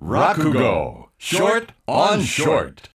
Rakugo. Short on Short.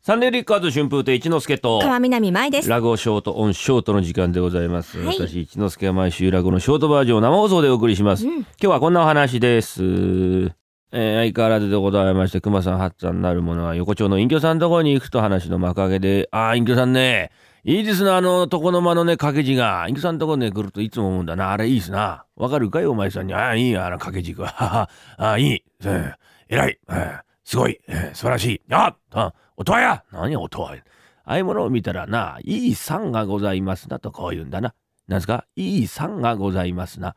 サンデーリッカーズ春風亭一之輔と川南舞です。ラゴショートオンショートの時間でございます、はい。私一之輔は毎週ラゴのショートバージョンを生放送でお送りします、うん。今日はこんなお話です、えー相変わらずでございまして熊さん八さんなるものは横丁の隠居さんのところに行くと話の幕開けでああ隠居さんね。いいですなあの床の間のね掛け字が。隠居さんのところに来るといつも思うんだな。あれいいですな。わかるかいお前さんに。ああいいよあの掛け軸。ははは。ああいい、えー、偉い、えーすごい、えー素晴らしいああ音羽や何や音羽やああいうものを見たらな、いい産がございますなとこう言うんだな。なんすか？いい産がございますな。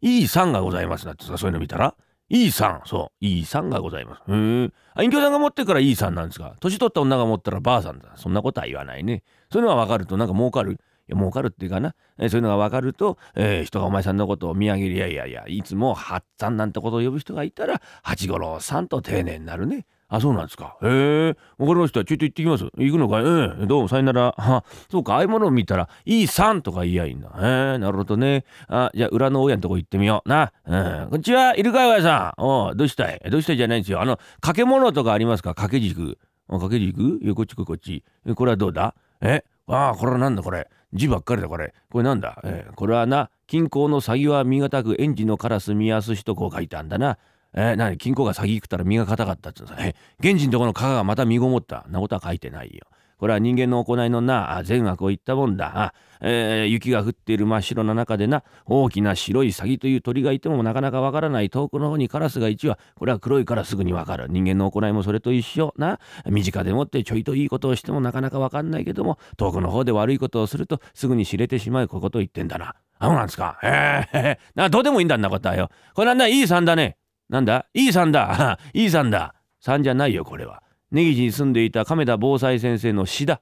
いい産がございますなってさ、そういうの見たら？いい産、そう、いい産がございます。へえ。あ、隠居さんが持ってからいい産なんですか？年取った女が持ったらばあさんだ。そんなことは言わないね。そういうのが分かるとなんか儲かる。儲かるっていうかな、えそういうのが分かると、えー人がお前さんのことを見上げるいやいやいやいつも八さんなんてことを呼ぶ人がいたら八五郎さんと丁寧になるね。あそうなんですか。へえわかりました。ちょっと行ってきます。行くのかい？ええどう？もさよなら。は。そうか。ああいうものを見たらいいさんとか言いやいいんだ。へえなるほどね。あじゃあ裏の大家のとこ行ってみよう。な。うん。こんにちは。いるかいおやさん。おどうしたい？どうしたいじゃないんですよ。あの掛け物とかありますか？掛け軸。掛け軸？こっちこっち。えこれはどうだ？え？ああこれはなんだこれ？字ばっかりだこれ。これなんだ、えーこれはな近郊の詐欺は身堅く園児のカラス見やすしとこう書いてあんだな。えー、何？金庫が詐欺食ったら身が硬かったっつうんさえ現地のところの加賀がまた身ごもった。なことは書いてないよこれは人間の行いのなあ善悪を言ったもんだ。あ、えー雪が降っている真っ白な中でな大きな白いサギという鳥がいてもなかなかわからない遠くの方にカラスが1羽これは黒いからすぐにわかる。人間の行いもそれと一緒な。身近でもってちょいといいことをしてもなかなかわかんないけども遠くの方で悪いことをするとすぐに知れてしまう。ことを言ってんだな。あそうなんですか。へえなどうでもいいんだんなことはよ。これなんだいいさんだね。なんだ？いいさんだ。いいさんだ。さんじゃないよこれは。根岸に住んでいた亀田防災先生の詩だ。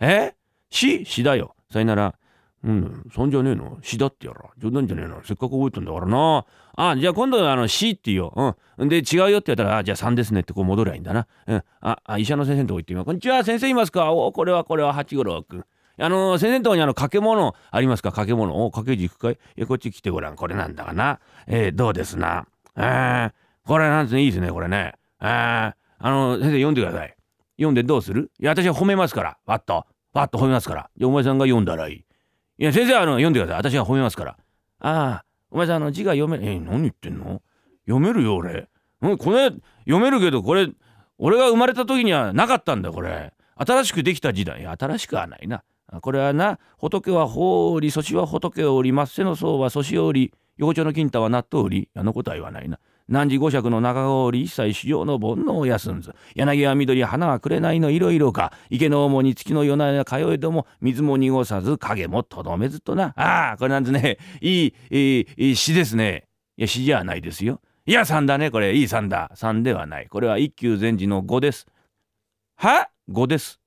え？詩？詩だよ。さよなら。うんそんじゃねえの？詩だってやら。冗談じゃねえの？せっかく覚えたんだからな。あじゃあ今度はあの詩って言おう。うん。で違うよって言ったらあじゃあ3ですねってこう戻りゃいいんだな。うん。ああ医者の先生のとこ行ってみよう。こんにちは。先生いますか？おこれはこれは八五郎君あの先生のとこにあの掛け物ありますか？掛け物？お掛け軸かい？いやこっち来てごらん。これなんだかな？えー、どうですな？えー、これなんですねいいですねこれね。えー、あの先生読んでください。読んでどうする？いや私は褒めますから。わっと。わっと褒めますから。じゃあお前さんが読んだらいい。いや先生はあの読んでください。私が褒めますから。ああお前さんあの字が読めえ何言ってんの？読めるよ俺。うんこれ読めるけどこれ俺が生まれた時にはなかったんだこれ。新しくできた字だいや新しくはないな。これはな仏は法をりそしは仏をり末世の僧はそしをり横丁の金太は納豆売り。あのことは言わないな。汝五尺の中氷一切修行の煩悩を休んず柳は緑花は紅の色々か。池の主に月の夜な夜な通えども水も濁さず影もとどめずとな。ああこれなんですね。いいいいいい詩ですね。いや詩じゃないですよ。いや3だねこれ。いい3だ。3ではない。これは一休禅師の5です。は？5です。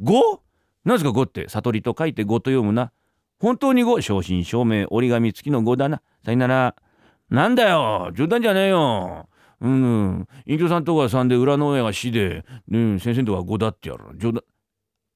5? 何ですか5って悟りと書いて5と読むな。本当に5正真正銘折り紙付きの5だな。さよなら。なんだよ冗談じゃねえよ。うん院長さんとこは3で裏の親が4で、ね、先生とこが5だってやる冗談。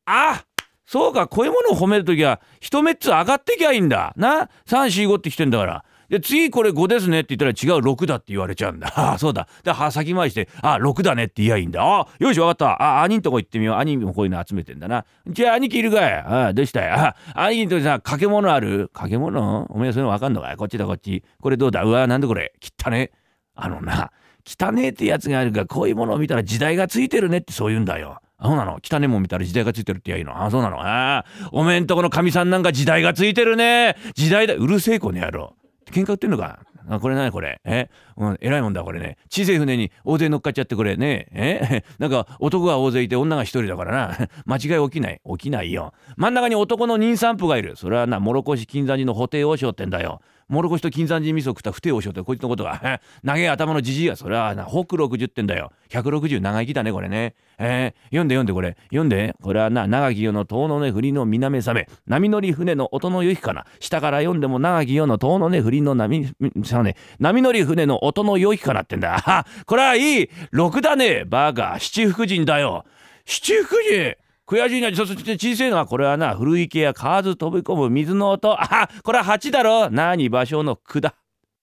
あそうかこういうものを褒めるときは一目っつ上がってきゃいいんだ。な345ってきてんだから。で次これ5ですねって言ったら違う6だって言われちゃうんだ。ああそうだ。で先回してああ6だねって言いやいいんだ。あよしわかった。あ兄んとこ行ってみよう。兄もこういうの集めてんだな。じゃあ兄貴いるかい。ああどうしたい。あ兄貴とこさ掛け物ある？掛け物？おめえそういうのわかんのかい？こっちだこっち。これどうだ？うわなんでこれ？汚ねあのな汚ねえってやつがあるがこういうものを見たら時代がついてるねってそう言うんだよ。あそうなの？汚ねも見たら時代がついてるって言やいいの？あそうなの？ああおめえんとこのかみさんなんか時代がついてるね。時代だ。うるせえこの野郎。喧嘩売ってんのか？あこれ何？これ。え、うん、偉いもんだこれね。小さい船に大勢乗っかっちゃってこれ。ね？え？なんか男が大勢いて女が一人だからな。間違い起きない。起きないよ。真ん中に男の妊産婦がいる。それはな諸越金山寺の布袋和尚ってんだよ。諸越と金山寺味噌食った不定和尚ってこいつのことが長い頭のじじいはそれは。な北60ってんだよ。160長生きだねこれね。えー、読んで読んでこれ。読んで。これはな長き世の遠の根振りの南覚め波乗り船の音の良きかな。下から読んでも長き世の遠の根振りの波さね。波乗り船の音の良きかなってんだ。これはいい !6 だね!バーガー七福神だよ。七福神!悔しいなそして小さいのはこれはな古池や河津飛び込む水の音。あこれは蜂だろ。何場所の句だ